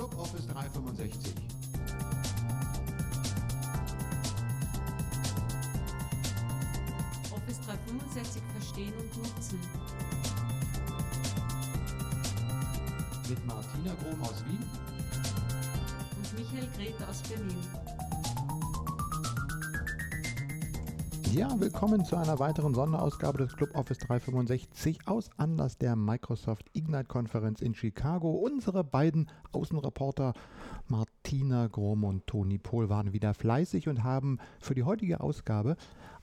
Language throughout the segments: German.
Club Office 365. Office 365 verstehen und nutzen. Mit Martina Grom aus Wien Und Michael Grete aus Berlin. Ja, willkommen zu einer weiteren Sonderausgabe des Club Office 365 aus Anlass der Microsoft Ignite Konferenz in Chicago. Unsere beiden Außenreporter Martina Grom und Toni Pohl waren wieder fleißig und haben für die heutige Ausgabe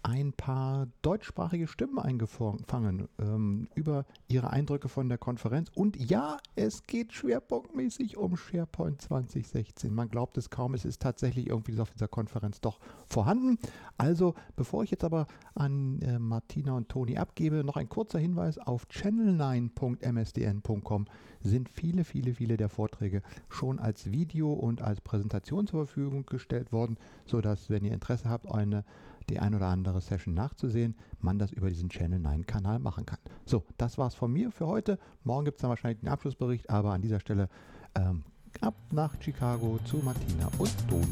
ein paar deutschsprachige Stimmen eingefangen ähm, über ihre Eindrücke von der Konferenz. Und ja, es geht schwerpunktmäßig um SharePoint 2016. Man glaubt es kaum, es ist tatsächlich irgendwie auf dieser Konferenz doch vorhanden. Also, bevor ich jetzt aber an äh, Martina und Toni abgebe, noch ein kurzer Hinweis auf channel9.msdn.com sind viele, viele, viele der Vorträge schon als Video und als Präsentation zur Verfügung gestellt worden, sodass, wenn ihr Interesse habt, eine die ein oder andere Session nachzusehen, man das über diesen Channel 9 Kanal machen kann. So, das war's von mir für heute. Morgen gibt es dann wahrscheinlich den Abschlussbericht, aber an dieser Stelle ähm, ab nach Chicago zu Martina und Toni.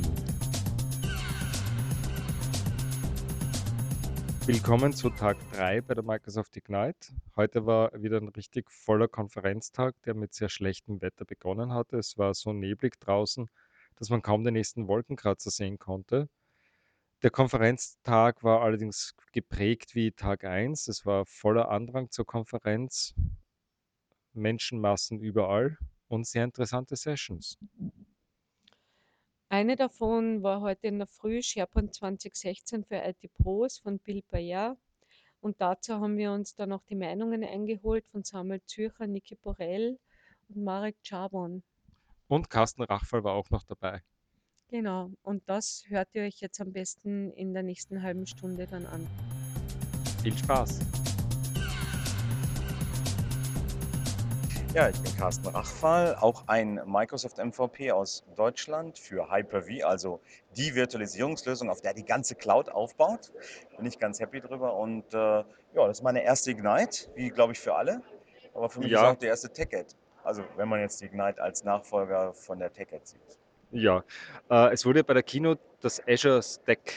Willkommen zu Tag 3 bei der Microsoft Ignite. Heute war wieder ein richtig voller Konferenztag, der mit sehr schlechtem Wetter begonnen hatte. Es war so neblig draußen, dass man kaum den nächsten Wolkenkratzer sehen konnte. Der Konferenztag war allerdings geprägt wie Tag 1. Es war voller Andrang zur Konferenz, Menschenmassen überall und sehr interessante Sessions. Eine davon war heute in der Früh SharePoint 2016 für IT-Pros von Bill Bayer. Und dazu haben wir uns dann noch die Meinungen eingeholt von Samuel Zürcher, Niki Borell und Marek Czarbon. Und Carsten Rachfall war auch noch dabei. Genau, und das hört ihr euch jetzt am besten in der nächsten halben Stunde dann an. Viel Spaß! Ja, ich bin Carsten Rachfall, auch ein Microsoft MVP aus Deutschland für Hyper-V, also die Virtualisierungslösung, auf der die ganze Cloud aufbaut. Bin ich ganz happy drüber und äh, ja, das ist meine erste Ignite, wie glaube ich für alle, aber für mich Ja. ist auch die erste TechEd. Also wenn man jetzt die Ignite als Nachfolger von der TechEd sieht. Ja, äh, es wurde bei der Keynote das Azure Stack,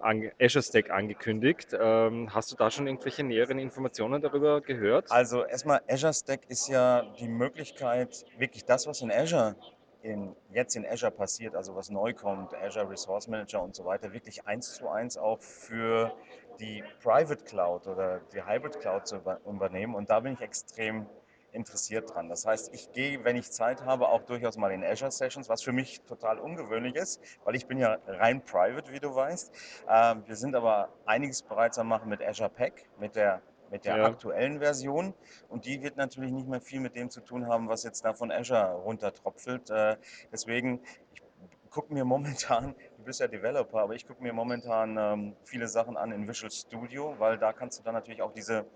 Azure Stack angekündigt. Ähm, hast du da schon irgendwelche näheren Informationen darüber gehört? Also erstmal, Azure Stack ist ja die Möglichkeit, wirklich das, was in Azure in, jetzt in Azure passiert, also was neu kommt, Azure Resource Manager und so weiter, wirklich eins zu eins auch für die Private Cloud oder die Hybrid Cloud zu über- übernehmen. Und da bin ich extrem interessiert dran. Das heißt, ich gehe, wenn ich Zeit habe, auch durchaus mal in Azure Sessions, was für mich total ungewöhnlich ist, weil ich bin ja rein private, wie du weißt. Ähm, wir sind aber einiges bereits am machen mit Azure Pack, mit der mit der Ja. aktuellen Version und die wird natürlich nicht mehr viel mit dem zu tun haben, was jetzt da von Azure runtertropfelt. Äh, deswegen, ich gucke mir momentan, du bist ja Developer, aber ich gucke mir momentan ähm, viele Sachen an in Visual Studio, weil da kannst du dann natürlich auch diese,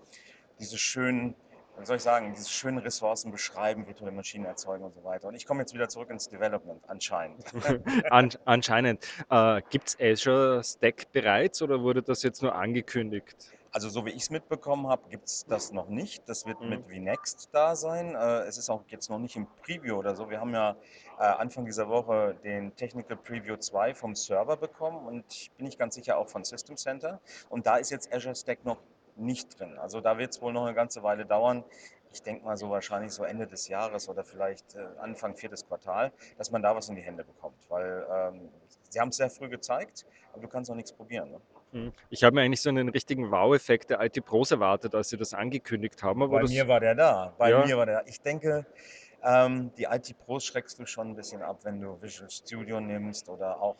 diese schönen, wie soll ich sagen, diese schönen Ressourcen beschreiben, virtuelle Maschinen erzeugen und so weiter. Und ich komme jetzt wieder zurück ins Development, anscheinend. An anscheinend. Äh, Gibt es Azure Stack bereits oder wurde das jetzt nur angekündigt? Also so wie ich es mitbekommen habe, gibt es das noch nicht. Das wird Mhm. mit VNext da sein. Äh, es ist auch jetzt noch nicht im Preview oder so. Wir haben ja äh, Anfang dieser Woche den Technical Preview 2 vom Server bekommen und ich bin nicht ganz sicher auch von System Center. Und da ist jetzt Azure Stack noch nicht drin. Also da wird es wohl noch eine ganze Weile dauern. Ich denke mal so wahrscheinlich so Ende des Jahres oder vielleicht äh, Anfang viertes Quartal, dass man da was in die Hände bekommt. Weil ähm, sie haben es sehr früh gezeigt, aber du kannst noch nichts probieren. Ne? Hm. Ich habe mir eigentlich so einen richtigen Wow-Effekt der IT-Pros erwartet, als sie das angekündigt haben. Aber Bei das, mir war der da. Bei Ja. mir war der da. Ich denke, ähm, die IT-Pros schreckst du schon ein bisschen ab, wenn du Visual Studio nimmst oder auch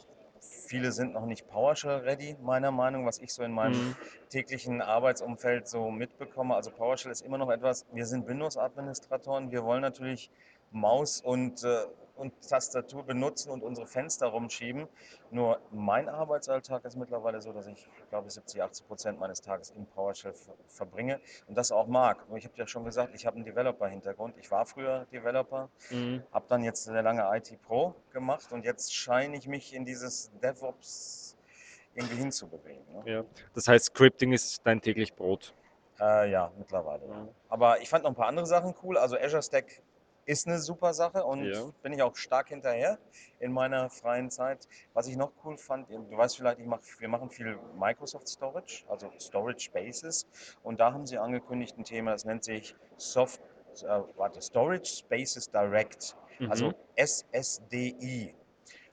viele sind noch nicht PowerShell ready, meiner Meinung, was ich so in meinem Mhm. täglichen Arbeitsumfeld so mitbekomme. Also PowerShell ist immer noch etwas, wir sind Windows-Administratoren, wir wollen natürlich Maus und, äh, und Tastatur benutzen und unsere Fenster rumschieben. Nur mein Arbeitsalltag ist mittlerweile so, dass ich, glaube 70, 80 Prozent meines Tages in PowerShell ver verbringe und das auch mag. Nur ich habe ja schon gesagt, ich habe einen Developer-Hintergrund. Ich war früher Developer, Mhm. habe dann jetzt sehr lange IT Pro gemacht und jetzt scheine ich mich in dieses DevOps irgendwie hinzubewegen. Ne? Ja. Das heißt, Scripting ist dein täglich Brot. Äh, ja, mittlerweile. Ja. Ja. Aber ich fand noch ein paar andere Sachen cool. Also Azure Stack ist eine super Sache und Ja. bin ich auch stark hinterher in meiner freien Zeit. Was ich noch cool fand, du weißt vielleicht, ich mach, wir machen viel Microsoft Storage, also Storage Spaces. Und da haben sie angekündigt ein Thema, das nennt sich Soft, äh, warte, Storage Spaces Direct, also Mhm. SSDI.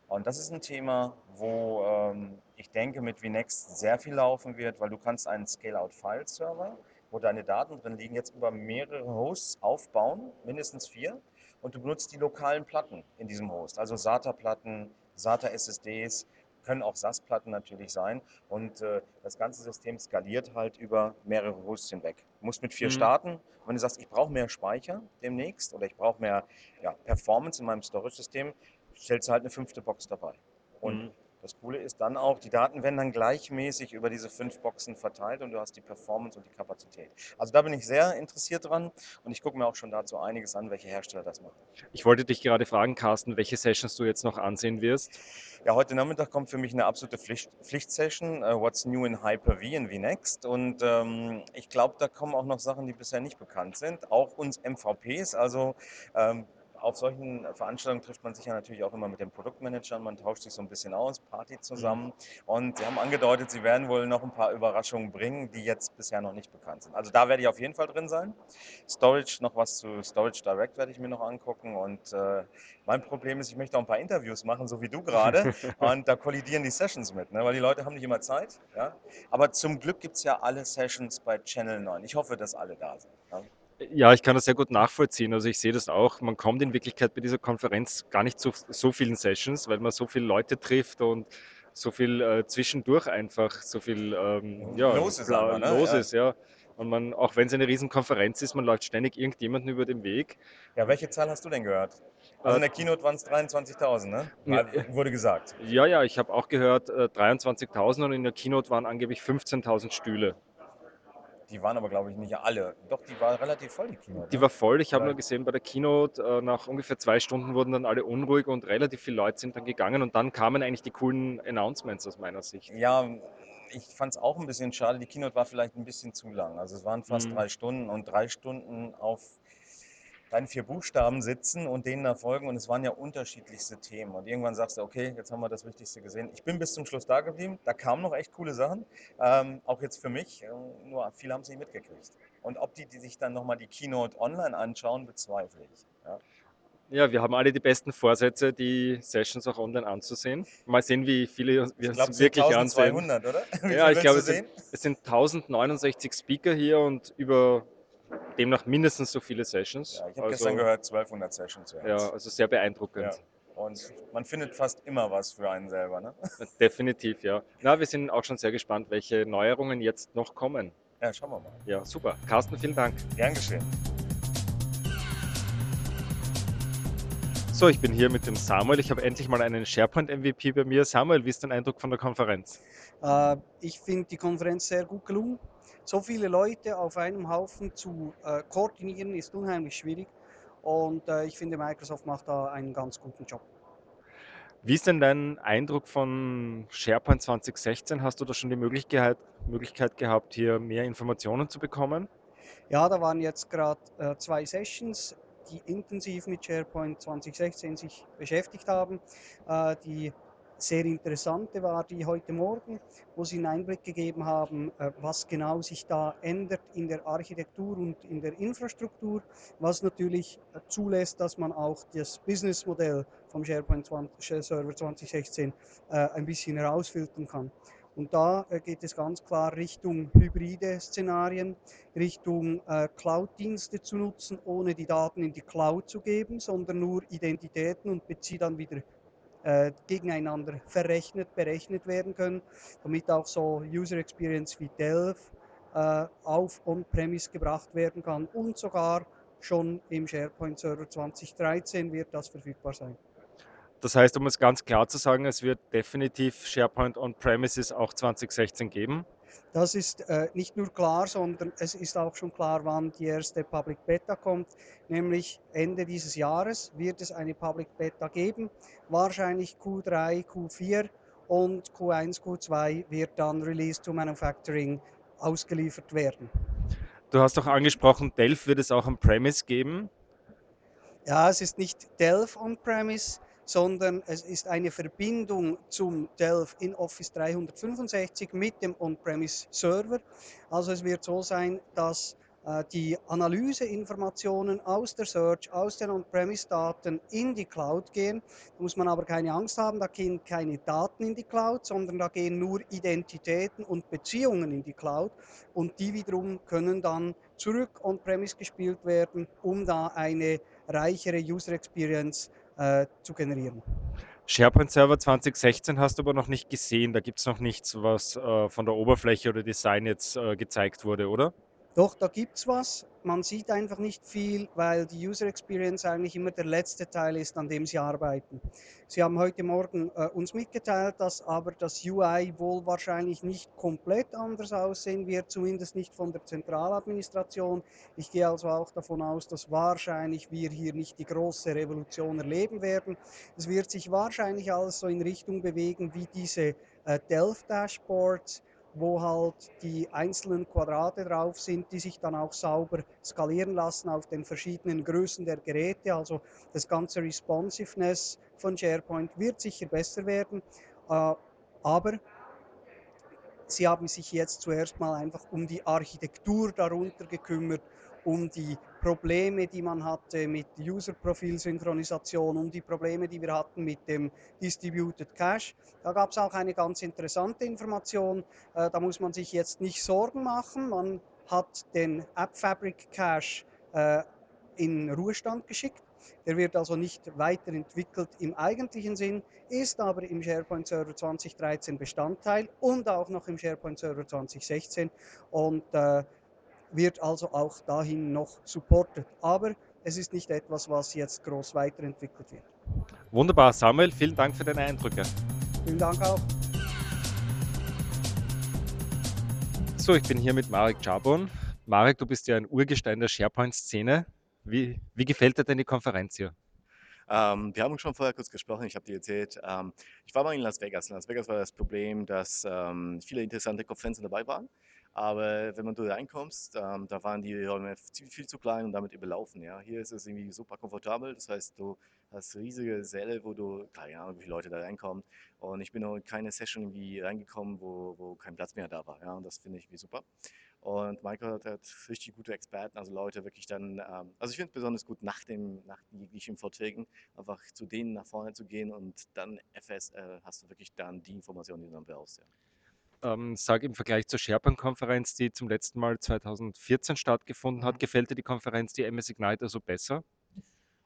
Und das ist ein Thema, wo ähm, ich denke, mit VNext sehr viel laufen wird, weil du kannst einen Scale-out-File-Server, wo deine Daten drin liegen, jetzt über mehrere Hosts aufbauen, mindestens vier, und du benutzt die lokalen Platten in diesem Host, also SATA-Platten, SATA-SSDs, können auch SAS-Platten natürlich sein. Und äh, das ganze System skaliert halt über mehrere Hosts hinweg. Du musst mit vier Mhm. starten. Wenn du sagst, ich brauche mehr Speicher demnächst oder ich brauche mehr ja, Performance in meinem Storage-System, stellst du halt eine fünfte Box dabei. Und Mhm. Das Coole ist dann auch, die Daten werden dann gleichmäßig über diese fünf Boxen verteilt und du hast die Performance und die Kapazität. Also da bin ich sehr interessiert dran und ich gucke mir auch schon dazu einiges an, welche Hersteller das machen. Ich wollte dich gerade fragen, Carsten, welche Sessions du jetzt noch ansehen wirst. Ja, heute Nachmittag kommt für mich eine absolute Pflicht, Pflichtsession, äh, What's New in Hyper-V in VNext. Und ähm, ich glaube, da kommen auch noch Sachen, die bisher nicht bekannt sind. Auch uns MVPs, also ähm, auf solchen Veranstaltungen trifft man sich ja natürlich auch immer mit den Produktmanagern, man tauscht sich so ein bisschen aus, Party zusammen. Und sie haben angedeutet, sie werden wohl noch ein paar Überraschungen bringen, die jetzt bisher noch nicht bekannt sind. Also da werde ich auf jeden Fall drin sein. Storage, noch was zu Storage Direct werde ich mir noch angucken. Und äh, mein Problem ist, ich möchte auch ein paar Interviews machen, so wie du gerade. und da kollidieren die Sessions mit, ne? weil die Leute haben nicht immer Zeit. Ja? Aber zum Glück gibt es ja alle Sessions bei Channel 9. Ich hoffe, dass alle da sind. Ja? Ich kann das sehr gut nachvollziehen. Also ich sehe das auch. Man kommt in Wirklichkeit bei dieser Konferenz gar nicht zu so vielen Sessions, weil man so viele Leute trifft und so viel äh, zwischendurch einfach so viel ähm, ja, Los ist einfach, ne? los Ja. ist, ja. Und man, auch wenn es eine Riesenkonferenz ist, man läuft ständig irgendjemanden über den Weg. ja, welche Zahl hast du denn gehört? Also in Äh, der Keynote waren es 23.000, ne? Ja. Äh, Wurde gesagt. Ja, ja, ich habe auch gehört, äh, 23.000 und in der Keynote waren angeblich 15.000 Stühle. Die waren aber, glaube ich, nicht alle. Doch, die war relativ voll, die Keynote. Die ne? war voll. Ich habe nur gesehen, bei der Keynote, äh, nach ungefähr zwei Stunden wurden dann alle unruhig und relativ viele Leute sind dann gegangen und dann kamen eigentlich die coolen Announcements aus meiner Sicht. Ja, ich fand es auch ein bisschen schade. Die Keynote war vielleicht ein bisschen zu lang. Also es waren fast Mhm. drei Stunden und drei Stunden auf deinen vier Buchstaben sitzen und denen da folgen. Und es waren ja unterschiedlichste Themen. Und irgendwann sagst du, okay, jetzt haben wir das Wichtigste gesehen. Ich bin bis zum Schluss da geblieben. Da kamen noch echt coole Sachen. Ähm, auch jetzt für mich. Äh, Nur viele haben es nicht mitgekriegt. Und ob die, die sich dann nochmal die Keynote online anschauen, bezweifle ich. Ja. Ja, wir haben alle die besten Vorsätze, die Sessions auch online anzusehen. Mal sehen, wie viele wir Ich uns es sind wirklich ansehen. 1200, oder? Wie Ja, ich glaube, es sind, es sind 1069 Speaker hier und über demnach mindestens so viele Sessions. Ja, ich habe also, gestern gehört, 1200 Sessions Ja, also sehr beeindruckend. Ja. Und man findet fast immer was für einen selber. Ne? Definitiv, ja. Na, wir sind auch schon sehr gespannt, welche Neuerungen jetzt noch kommen. Ja, schauen wir mal. Ja, super. Carsten, vielen Dank. Gern geschehen. So, ich bin hier mit dem Samuel. Ich habe endlich mal einen SharePoint-MVP bei mir. Samuel, wie ist dein Eindruck von der Konferenz? Äh, ich finde die Konferenz sehr gut gelungen. So viele Leute auf einem Haufen zu äh, koordinieren ist unheimlich schwierig und äh, ich finde Microsoft macht da einen ganz guten Job. Wie ist denn dein Eindruck von SharePoint 2016? Hast du da schon die Möglichkeit, Möglichkeit gehabt, hier mehr Informationen zu bekommen? Ja, da waren jetzt gerade äh, zwei Sessions, die intensiv mit SharePoint 2016 sich beschäftigt haben. Äh, die sehr interessante war die heute Morgen, wo sie einen Einblick gegeben haben, äh, was genau sich da ändert in der Architektur und in der Infrastruktur, was natürlich äh, zulässt, dass man auch das Businessmodell vom SharePoint 20, Server 2016 äh, ein bisschen herausfiltern kann. Und da geht es ganz klar Richtung hybride Szenarien, Richtung Cloud-Dienste zu nutzen, ohne die Daten in die Cloud zu geben, sondern nur Identitäten und bezieht dann wieder äh, gegeneinander verrechnet, berechnet werden können, damit auch so User Experience wie Delph äh, auf On-Premise gebracht werden kann und sogar schon im SharePoint Server 2013 wird das verfügbar sein. Das heißt, um es ganz klar zu sagen, es wird definitiv SharePoint On-Premises auch 2016 geben. Das ist äh, nicht nur klar, sondern es ist auch schon klar, wann die erste Public Beta kommt, nämlich Ende dieses Jahres wird es eine Public Beta geben, wahrscheinlich Q3, Q4 und Q1, Q2 wird dann Release to Manufacturing ausgeliefert werden. Du hast auch angesprochen, Delph wird es auch on-premise geben. Ja, es ist nicht Delph on-premise, sondern es ist eine Verbindung zum Delph in Office 365 mit dem On-premise Server. Also es wird so sein, dass äh, die Analyseinformationen aus der Search, aus den On-Premise-Daten in die Cloud gehen. Da muss man aber keine Angst haben, da gehen keine Daten in die Cloud, sondern da gehen nur Identitäten und Beziehungen in die Cloud und die wiederum können dann zurück On-Premise gespielt werden, um da eine reichere User Experience äh, zu generieren. SharePoint Server 2016 hast du aber noch nicht gesehen. Da gibt es noch nichts, was äh, von der Oberfläche oder Design jetzt äh, gezeigt wurde, oder? Doch, da gibt es was. Man sieht einfach nicht viel, weil die User Experience eigentlich immer der letzte Teil ist, an dem Sie arbeiten. Sie haben heute Morgen äh, uns mitgeteilt, dass aber das UI wohl wahrscheinlich nicht komplett anders aussehen wird, zumindest nicht von der Zentraladministration. Ich gehe also auch davon aus, dass wahrscheinlich wir hier nicht die große Revolution erleben werden. Es wird sich wahrscheinlich alles so in Richtung bewegen wie diese äh, Delph-Dashboards wo halt die einzelnen Quadrate drauf sind, die sich dann auch sauber skalieren lassen auf den verschiedenen Größen der Geräte. Also das ganze Responsiveness von SharePoint wird sicher besser werden, äh, aber sie haben sich jetzt zuerst mal einfach um die Architektur darunter gekümmert um die Probleme, die man hatte mit User-Profil-Synchronisation, um die Probleme, die wir hatten mit dem Distributed Cache. Da gab es auch eine ganz interessante Information. Äh, da muss man sich jetzt nicht Sorgen machen. Man hat den App Fabric Cache äh, in Ruhestand geschickt. Der wird also nicht weiterentwickelt im eigentlichen Sinn, ist aber im SharePoint Server 2013 Bestandteil und auch noch im SharePoint Server 2016. Und äh, wird also auch dahin noch supportet. Aber es ist nicht etwas, was jetzt groß weiterentwickelt wird. Wunderbar, Samuel, vielen Dank für deine Eindrücke. Vielen Dank auch. So, ich bin hier mit Marek Czabon. Marek, du bist ja ein Urgestein der SharePoint-Szene. Wie, wie gefällt dir denn die Konferenz hier? Ähm, wir haben schon vorher kurz gesprochen, ich habe dir erzählt, ähm, ich war mal in Las Vegas. In Las Vegas war das Problem, dass ähm, viele interessante Konferenzen dabei waren. Aber wenn man da reinkommst, ähm, da waren die Räume viel, viel zu klein und damit überlaufen. Ja. Hier ist es irgendwie super komfortabel. Das heißt, du hast riesige Säle, wo du, keine Ahnung, wie viele Leute da reinkommen. Und ich bin noch in keine Session irgendwie reingekommen, wo, wo kein Platz mehr da war. Ja. Und das finde ich wie super. Und Michael hat, hat, richtig gute Experten, also Leute wirklich dann, ähm, also ich finde es besonders gut, nach, dem, nach jeglichen Vorträgen einfach zu denen nach vorne zu gehen und dann FS äh, hast du wirklich dann die Informationen, die du dann brauchst. Ja ähm, sage im Vergleich zur SharePoint-Konferenz, die zum letzten Mal 2014 stattgefunden hat, mhm. gefällt dir die Konferenz, die MS Ignite, also besser?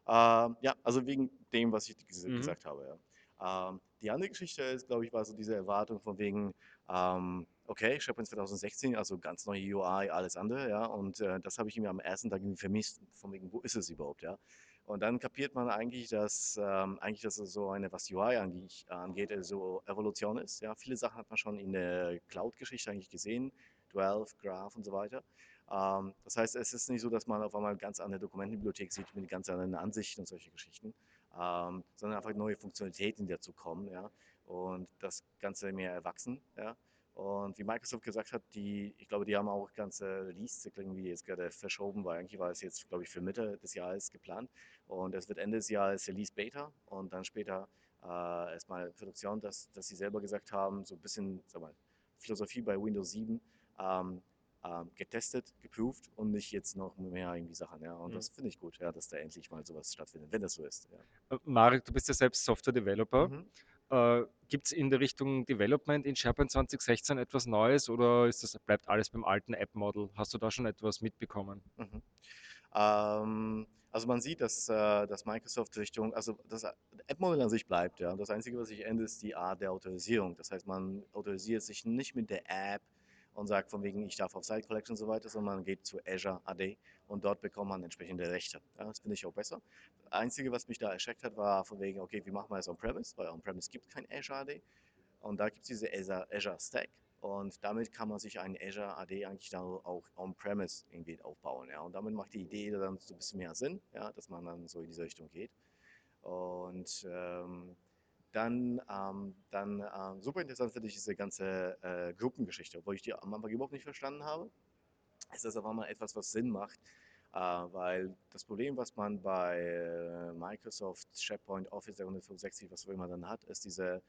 Ähm, ja, also wegen dem, was ich ges mhm. gesagt habe. Ja. Ähm, die andere Geschichte ist, glaube ich, war so diese Erwartung von wegen, ähm, okay, SharePoint 2016, also ganz neue UI, alles andere, ja, und äh, das habe ich mir am ersten Tag vermisst, von wegen, wo ist es überhaupt, ja. Und dann kapiert man eigentlich, dass ähm, eigentlich dass es so eine, was UI angeht, angeht, so Evolution ist. Ja, viele Sachen hat man schon in der Cloud-Geschichte eigentlich gesehen, 12, Graph und so weiter. Ähm, das heißt, es ist nicht so, dass man auf einmal ganz andere Dokumentenbibliothek sieht mit ganz anderen Ansichten und solche Geschichten, ähm, sondern einfach neue Funktionalitäten, die dazu kommen, ja, und das Ganze mehr erwachsen, ja. Und wie Microsoft gesagt hat, die, ich glaube, die haben auch ganze Release-Zyklen irgendwie jetzt gerade verschoben, weil eigentlich war es jetzt, glaube ich, für Mitte des Jahres geplant. Und es wird Ende des Jahres Release Beta und dann später äh, erstmal Produktion, dass, dass sie selber gesagt haben, so ein bisschen sag mal, Philosophie bei Windows 7 ähm, ähm, getestet, geproved und nicht jetzt noch mehr irgendwie Sachen. Ja. Und mhm. das finde ich gut, ja, dass da endlich mal sowas stattfindet, wenn das so ist. Ja. Marek, du bist ja selbst Software-Developer. Mhm. Äh, Gibt es in der Richtung Development in SharePoint 2016 etwas Neues oder ist das, bleibt alles beim alten App-Model? Hast du da schon etwas mitbekommen? Mhm. Ähm, also man sieht, dass, äh, dass Microsoft Richtung, also das App-Modell an sich bleibt. Ja. Das Einzige, was sich ändert, ist die Art der Autorisierung. Das heißt, man autorisiert sich nicht mit der App und sagt von wegen, ich darf auf Site Collection und so weiter, sondern man geht zu Azure AD und dort bekommt man entsprechende Rechte. Ja, das finde ich auch besser. Das Einzige, was mich da erschreckt hat, war von wegen, okay, wie machen wir es on-premise, weil on-premise gibt kein Azure AD und da gibt es diese Azure, Azure Stack und damit kann man sich einen Azure AD eigentlich dann auch on-premise irgendwie aufbauen. Ja. Und damit macht die Idee dann so ein bisschen mehr Sinn, ja, dass man dann so in diese Richtung geht. Und ähm, dann, ähm, dann äh, super interessant finde ich diese ganze äh, Gruppengeschichte, obwohl ich die am Anfang überhaupt nicht verstanden habe. Ist das auf einmal etwas, was Sinn macht, Äh, weil das Problem, was man bei äh, Microsoft, SharePoint, Office 365, was auch immer dann hat, ist diese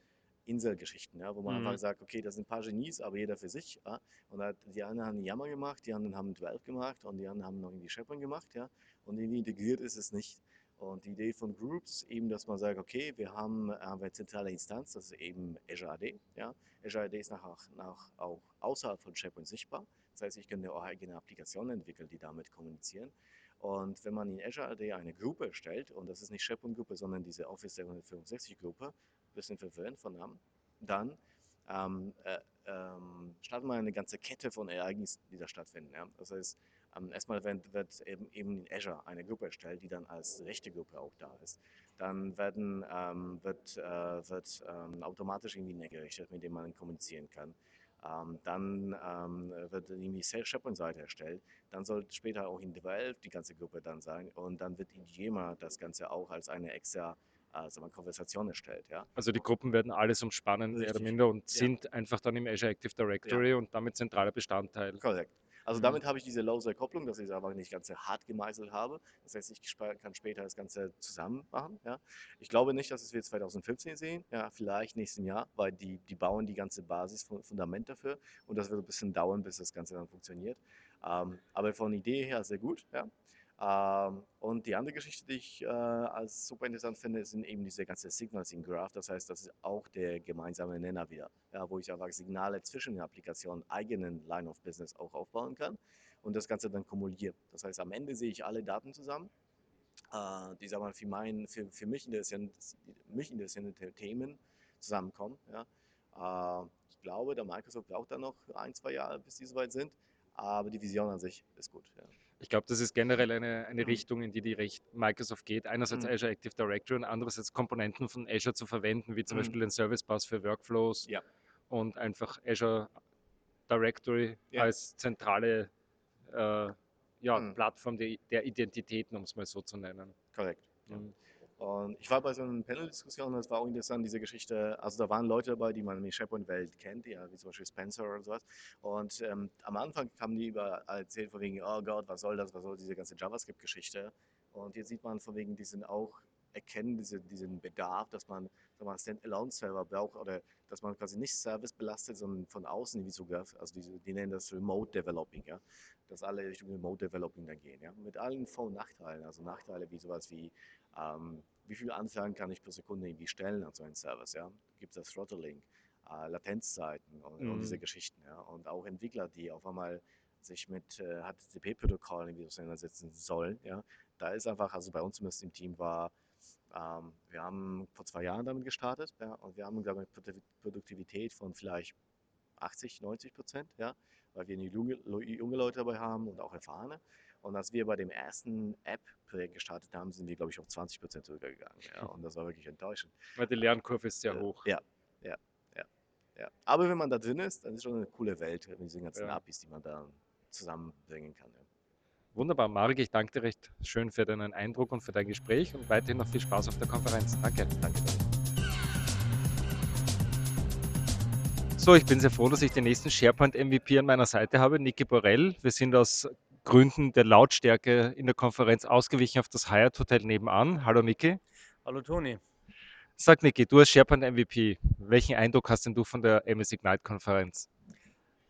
Inselgeschichten, ja, wo man Mhm. einfach sagt, okay, das sind ein paar Genies, aber jeder für sich. Ja, und hat, die anderen haben Yammer gemacht, die anderen haben 12 gemacht und die anderen haben noch irgendwie SharePoint gemacht. Ja, und irgendwie integriert ist es nicht. Und die Idee von Groups eben, dass man sagt, okay, wir haben, äh, haben eine zentrale Instanz, das ist eben Azure AD. Ja. Azure AD ist nach, nach auch außerhalb von SharePoint sichtbar. Das heißt, ich könnte auch eigene Applikationen entwickeln, die damit kommunizieren. Und wenn man in Azure AD eine Gruppe erstellt, und das ist nicht SharePoint-Gruppe, sondern diese Office 365-Gruppe, bisschen verwirrend von Namen, dann ähm, äh, ähm, startet man eine ganze Kette von Ereignissen, die da stattfinden. Ja? Das heißt, ähm, erstmal wird, wird eben, eben in Azure eine Gruppe erstellt, die dann als rechte Gruppe auch da ist. Dann werden, ähm, wird, äh, wird ähm, automatisch irgendwie ein gerichtet, mit dem man kommunizieren kann. Ähm, dann ähm, wird irgendwie SharePoint-Seite erstellt. Dann soll später auch in Develop die ganze Gruppe dann sein. Und dann wird in Yammer das Ganze auch als eine extra also man Konversation erstellt, ja. Also die Gruppen werden alles umspannen, mehr oder minder, und Ja. sind einfach dann im Azure Active Directory und damit zentraler Bestandteil. Korrekt. Also Mhm. damit habe ich diese lose Kopplung, dass ich es aber nicht ganz hart gemeißelt habe. Das heißt, ich kann später das Ganze zusammen machen. Ja. Ich glaube nicht, dass es wir 2015 sehen, ja, vielleicht nächsten Jahr, weil die, die bauen die ganze Basis, Fun- Fundament dafür und das wird ein bisschen dauern, bis das Ganze dann funktioniert. Ähm, aber von Idee her sehr gut. Ja. Ähm, und die andere Geschichte, die ich äh, als super interessant finde, sind eben diese ganze Signals-in Graph. Das heißt, das ist auch der gemeinsame Nenner wieder, ja, wo ich einfach Signale zwischen den Applikationen, eigenen Line of Business auch aufbauen kann und das Ganze dann kumuliere. Das heißt, am Ende sehe ich alle Daten zusammen, äh, die sagen für, mein, für, für mich interessierende, mich interessierende Themen zusammenkommen. Ja. Äh, ich glaube, der Microsoft braucht dann noch ein, zwei Jahre, bis die soweit sind, aber die Vision an sich ist gut. Ja. Ich glaube, das ist generell eine, eine Mhm. Richtung, in die die Recht Microsoft geht. Einerseits Mhm. Azure Active Directory und andererseits Komponenten von Azure zu verwenden, wie zum Mhm. Beispiel den Service Bus für Workflows Ja. und einfach Azure Directory Ja. als zentrale äh, ja, Mhm. Plattform der, der Identitäten, um es mal so zu nennen. Korrekt. Mhm. Und ich war bei so einer Panel-Diskussion, das war auch interessant, diese Geschichte. Also da waren Leute dabei, die man in der SharePoint-Welt kennt, ja, wie zum Beispiel Spencer oder sowas. Und ähm, am Anfang haben die über erzählt von wegen, oh Gott, was soll das, was soll diese ganze JavaScript-Geschichte. Und jetzt sieht man von wegen, die sind auch erkennen diese, diesen Bedarf, dass man, mal, Standalone-Server braucht oder dass man quasi nicht Service belastet, sondern von außen wie Zugriff. Also diese, die nennen das Remote Developing, ja. Dass alle Richtung Remote Developing dann gehen, ja. Mit allen Vor- und Nachteilen. Also Nachteile wie sowas wie ähm, wie viele Anfragen kann ich pro Sekunde irgendwie stellen an so einen Service, ja? Gibt es das Throttling, äh, Latenzzeiten und, und diese Mhm. Geschichten, ja? Und auch Entwickler, die auf einmal sich mit äh, HTTP-Protokollen irgendwie auseinandersetzen sollen, ja? Da ist einfach, also bei uns zumindest im Team war, ähm, wir haben vor zwei Jahren damit gestartet, ja? Und wir haben, glaube ich, eine Produ- Produktivität von vielleicht 80, 90 Prozent, ja? Weil wir junge, junge Leute dabei haben und auch erfahrene. Und als wir bei dem ersten App-Projekt gestartet haben, sind wir, glaube ich, auf 20 Prozent zurückgegangen. Ja, und das war wirklich enttäuschend. Weil die Lernkurve ist sehr Äh, hoch. Ja, ja, ja, ja. Aber wenn man da drin ist, dann ist schon eine coole Welt mit diesen ganzen Ja. APIs, die man da zusammenbringen kann. Ja. Wunderbar, Marek, ich danke dir recht schön für deinen Eindruck und für dein Gespräch und weiterhin noch viel Spaß auf der Konferenz. Danke. Danke. So, ich bin sehr froh, dass ich den nächsten SharePoint MVP an meiner Seite habe, Niki Borell. Wir sind aus Gründen der Lautstärke in der Konferenz ausgewichen auf das Hyatt Hotel nebenan. Hallo Niki. Hallo Toni. Sag Niki, du als SharePoint MVP, welchen Eindruck hast denn du von der MS Ignite Konferenz?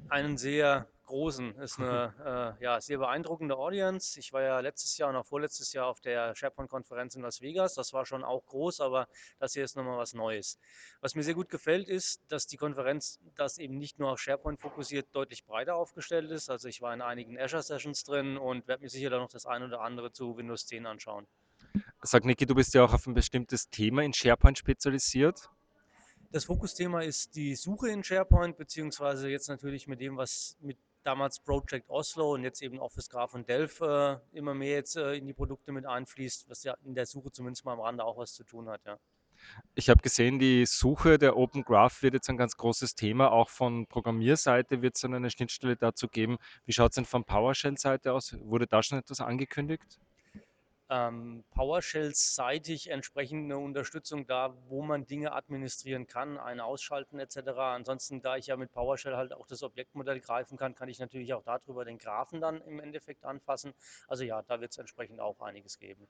Einen sehr großen, ist eine äh, ja, sehr beeindruckende Audience. Ich war ja letztes Jahr und auch vorletztes Jahr auf der SharePoint-Konferenz in Las Vegas. Das war schon auch groß, aber das hier ist nochmal was Neues. Was mir sehr gut gefällt, ist, dass die Konferenz, das eben nicht nur auf SharePoint fokussiert, deutlich breiter aufgestellt ist. Also ich war in einigen Azure-Sessions drin und werde mir sicher dann noch das eine oder andere zu Windows 10 anschauen. Sag Niki, du bist ja auch auf ein bestimmtes Thema in SharePoint spezialisiert. Das Fokusthema ist die Suche in SharePoint, beziehungsweise jetzt natürlich mit dem, was mit damals Project Oslo und jetzt eben Office Graph und Delph äh, immer mehr jetzt äh, in die Produkte mit einfließt, was ja in der Suche zumindest mal am Rande auch was zu tun hat, ja. Ich habe gesehen, die Suche der Open Graph wird jetzt ein ganz großes Thema. Auch von Programmierseite wird es dann eine Schnittstelle dazu geben. Wie schaut es denn von PowerShell-Seite aus? Wurde da schon etwas angekündigt? Ähm, PowerShell-seitig entsprechend eine Unterstützung da, wo man Dinge administrieren kann, ein Ausschalten etc. Ansonsten, da ich ja mit PowerShell halt auch das Objektmodell greifen kann, kann ich natürlich auch darüber den Graphen dann im Endeffekt anfassen. Also ja, da wird es entsprechend auch einiges geben.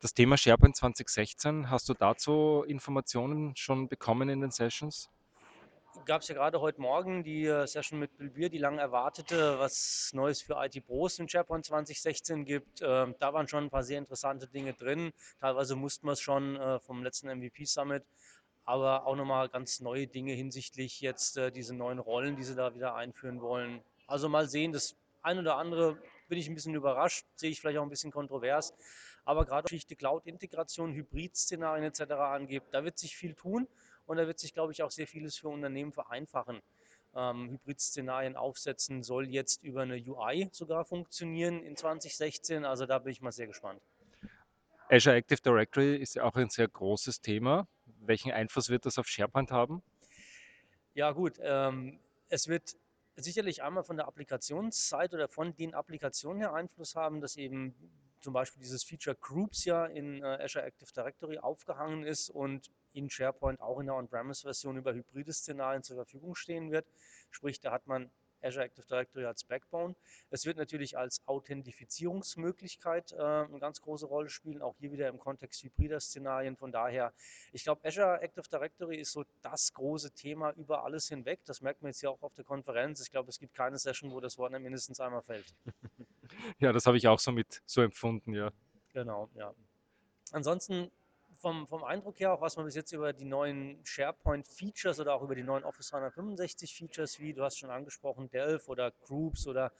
Das Thema SharePoint 2016, hast du dazu Informationen schon bekommen in den Sessions? Gab es ja gerade heute Morgen die äh, Session mit Bill Bier, die lang erwartete, was Neues für IT Pros in SharePoint 2016 gibt. Ähm, da waren schon ein paar sehr interessante Dinge drin. Teilweise mussten wir es schon äh, vom letzten MVP Summit, aber auch nochmal ganz neue Dinge hinsichtlich jetzt äh, diese neuen Rollen, die sie da wieder einführen wollen. Also mal sehen, das ein oder andere bin ich ein bisschen überrascht, sehe ich vielleicht auch ein bisschen kontrovers. Aber gerade Geschichte Cloud-Integration, Hybrid-Szenarien etc. angeht, da wird sich viel tun. Und da wird sich, glaube ich, auch sehr vieles für Unternehmen vereinfachen. Ähm, Hybrid-Szenarien aufsetzen soll jetzt über eine UI sogar funktionieren in 2016. Also da bin ich mal sehr gespannt. Azure Active Directory ist ja auch ein sehr großes Thema. Welchen Einfluss wird das auf SharePoint haben? Ja gut, ähm, es wird sicherlich einmal von der Applikationsseite oder von den Applikationen her Einfluss haben, dass eben zum Beispiel dieses Feature Groups ja in äh, Azure Active Directory aufgehangen ist und in SharePoint auch in der On-Premise-Version über hybride Szenarien zur Verfügung stehen wird. Sprich, da hat man Azure Active Directory als Backbone. Es wird natürlich als Authentifizierungsmöglichkeit äh, eine ganz große Rolle spielen, auch hier wieder im Kontext hybrider Szenarien. Von daher, ich glaube, Azure Active Directory ist so das große Thema über alles hinweg. Das merkt man jetzt ja auch auf der Konferenz. Ich glaube, es gibt keine Session, wo das Wort mindestens einmal fällt. Ja, das habe ich auch so mit so empfunden, ja. Genau, ja. Ansonsten vom, vom Eindruck her, auch was man bis jetzt über die neuen SharePoint-Features oder auch über die neuen Office 365-Features, wie du hast schon angesprochen, Delph oder Groups oder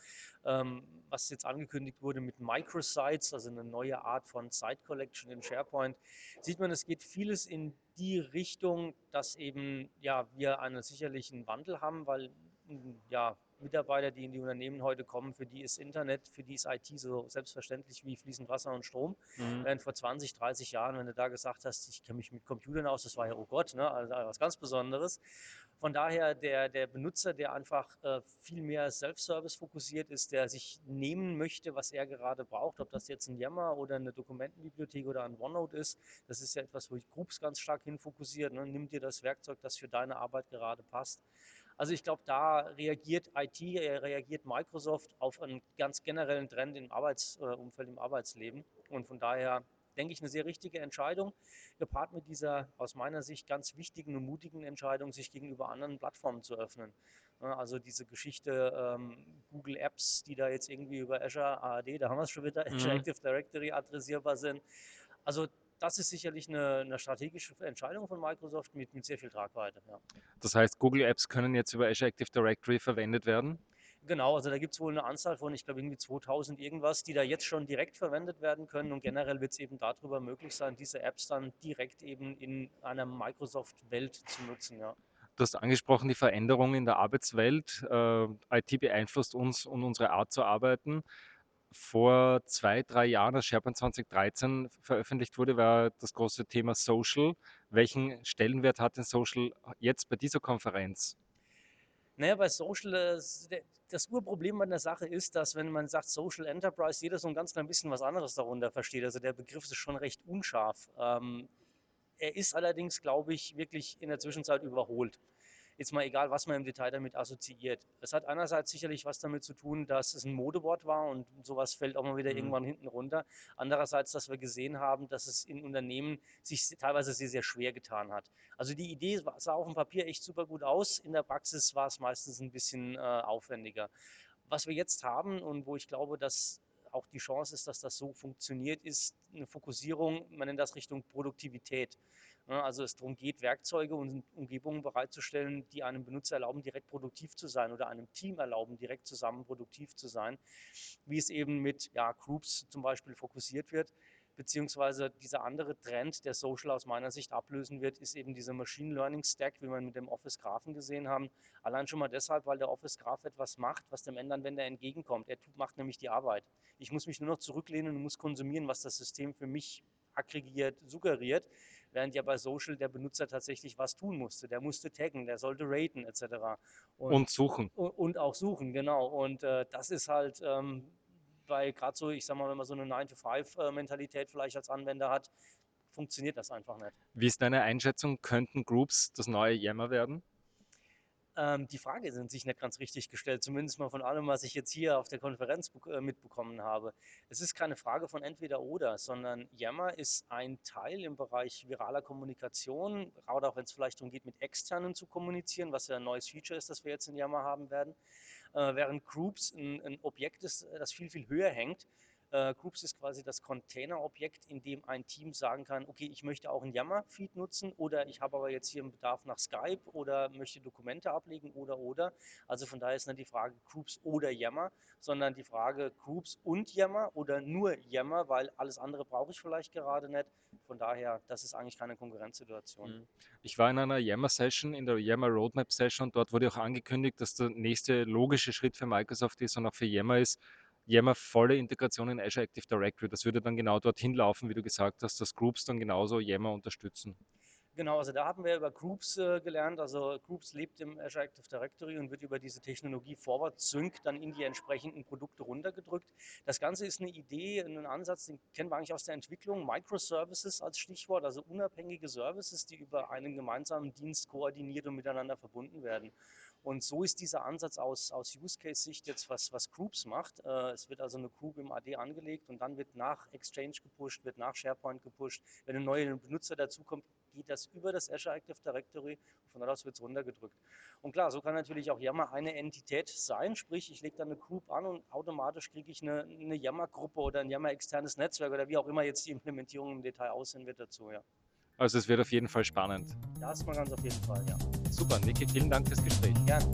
ähm, was jetzt angekündigt wurde mit Microsites, also eine neue Art von Site Collection in SharePoint, sieht man, es geht vieles in die Richtung, dass eben ja, wir einen sicherlichen Wandel haben, weil ja, Mitarbeiter, die in die Unternehmen heute kommen, für die ist Internet, für die ist IT so selbstverständlich wie fließend Wasser und Strom. Mhm. Während vor 20, 30 Jahren, wenn du da gesagt hast, ich kenne mich mit Computern aus, das war ja, oh Gott, ne, also was ganz Besonderes. Von daher der, der Benutzer, der einfach äh, viel mehr Self-Service fokussiert ist, der sich nehmen möchte, was er gerade braucht, ob das jetzt ein Yammer oder eine Dokumentenbibliothek oder ein OneNote ist, das ist ja etwas, wo ich Groups ganz stark hin fokussiert. Ne? Nimm dir das Werkzeug, das für deine Arbeit gerade passt. Also ich glaube, da reagiert IT, äh, reagiert Microsoft auf einen ganz generellen Trend im Arbeitsumfeld, im Arbeitsleben. Und von daher denke ich, eine sehr richtige Entscheidung, gepaart mit dieser aus meiner Sicht ganz wichtigen und mutigen Entscheidung, sich gegenüber anderen Plattformen zu öffnen. Also diese Geschichte ähm, Google Apps, die da jetzt irgendwie über Azure AD, da haben wir es schon wieder, Azure mhm. Active Directory adressierbar sind. Also das ist sicherlich eine, eine, strategische Entscheidung von Microsoft mit, mit sehr viel Tragweite. Ja. Das heißt, Google Apps können jetzt über Azure Active Directory verwendet werden? Genau, also da gibt es wohl eine Anzahl von, ich glaube, irgendwie 2000 irgendwas, die da jetzt schon direkt verwendet werden können. Und generell wird es eben darüber möglich sein, diese Apps dann direkt eben in einer Microsoft-Welt zu nutzen. Ja. Du hast angesprochen, die Veränderung in der Arbeitswelt. Äh, IT beeinflusst uns und unsere Art zu arbeiten vor zwei, drei Jahren, als SharePoint 2013 veröffentlicht wurde, war das große Thema Social. Welchen Stellenwert hat denn Social jetzt bei dieser Konferenz? Naja, bei Social, äh, das Urproblem bei der Sache ist, dass wenn man sagt Social Enterprise, jeder so ein ganz klein bisschen was anderes darunter versteht. Also der Begriff ist schon recht unscharf. Ähm, er ist allerdings, glaube ich, wirklich in der Zwischenzeit überholt jetzt mal egal, was man im Detail damit assoziiert. Es hat einerseits sicherlich was damit zu tun, dass es ein Modewort war und sowas fällt auch mal wieder mhm. irgendwann hinten runter. Andererseits, dass wir gesehen haben, dass es in Unternehmen sich teilweise sehr, sehr schwer getan hat. Also die Idee sah auf dem Papier echt super gut aus, in der Praxis war es meistens ein bisschen äh, aufwendiger. Was wir jetzt haben und wo ich glaube, dass auch die Chance ist, dass das so funktioniert, ist eine Fokussierung, man nennt das Richtung Produktivität. Also es darum geht, Werkzeuge und Umgebungen bereitzustellen, die einem Benutzer erlauben, direkt produktiv zu sein oder einem Team erlauben, direkt zusammen produktiv zu sein, wie es eben mit ja, Groups zum Beispiel fokussiert wird beziehungsweise dieser andere Trend, der Social aus meiner Sicht ablösen wird, ist eben dieser Machine Learning Stack, wie wir mit dem Office Graphen gesehen haben. Allein schon mal deshalb, weil der Office Graph etwas macht, was dem Endanwender entgegenkommt. Er tut, macht nämlich die Arbeit. Ich muss mich nur noch zurücklehnen und muss konsumieren, was das System für mich aggregiert, suggeriert während ja bei Social der Benutzer tatsächlich was tun musste. Der musste taggen, der sollte raten etc. Und, und suchen. Und, und, auch suchen, genau. Und äh, das ist halt ähm, bei gerade so, ich sag mal, wenn man so eine 9-to-5-Mentalität vielleicht als Anwender hat, funktioniert das einfach nicht. Wie ist deine Einschätzung? Könnten Groups das neue Yammer werden? Ähm, die Frage sind sich nicht ganz richtig gestellt, zumindest mal von allem, was ich jetzt hier auf der Konferenz äh, mitbekommen habe. Es ist keine Frage von entweder oder, sondern Yammer ist ein Teil im Bereich viraler Kommunikation, gerade auch wenn es vielleicht darum geht, mit externen zu kommunizieren, was ja ein neues Feature ist, das wir jetzt in Yammer haben werden. Äh, während Groups ein, ein Objekt ist, das viel, viel höher hängt, äh, Groups ist quasi das Container-Objekt, in dem ein Team sagen kann, okay, ich möchte auch ein Yammer-Feed nutzen oder ich habe aber jetzt hier einen Bedarf nach Skype oder möchte Dokumente ablegen oder oder. Also von daher ist nicht die Frage Groups oder Yammer, sondern die Frage Groups und Yammer oder nur Yammer, weil alles andere brauche ich vielleicht gerade nicht. Von daher, das ist eigentlich keine Konkurrenzsituation. Mhm. Ich war in einer Yammer-Session, in der Yammer Roadmap-Session und dort wurde auch angekündigt, dass der nächste logische Schritt für Microsoft ist und auch für Yammer ist, Yammer volle Integration in Azure Active Directory. Das würde dann genau dorthin laufen, wie du gesagt hast, dass Groups dann genauso Yammer unterstützen. Genau, also da haben wir über Groups äh, gelernt. Also Groups lebt im Azure Active Directory und wird über diese Technologie Forward Sync dann in die entsprechenden Produkte runtergedrückt. Das Ganze ist eine Idee, ein Ansatz, den kennen wir eigentlich aus der Entwicklung. Microservices als Stichwort, also unabhängige Services, die über einen gemeinsamen Dienst koordiniert und miteinander verbunden werden. Und so ist dieser Ansatz aus, aus Use-Case-Sicht jetzt, was, was Groups macht. Äh, es wird also eine Group im AD angelegt und dann wird nach Exchange gepusht, wird nach SharePoint gepusht. Wenn ein neuer Benutzer dazukommt, geht das über das Azure Active Directory. Von dort aus wird es runtergedrückt. Und klar, so kann natürlich auch Yammer eine Entität sein, sprich, ich lege dann eine Group an und automatisch kriege ich eine, eine Yammer-Gruppe oder ein Yammer-externes Netzwerk oder wie auch immer jetzt die Implementierung im Detail aussehen wird dazu, ja. Also es wird auf jeden Fall spannend. Das mal ganz auf jeden Fall, ja. Super, Niki, vielen Dank fürs Gespräch. Gerne.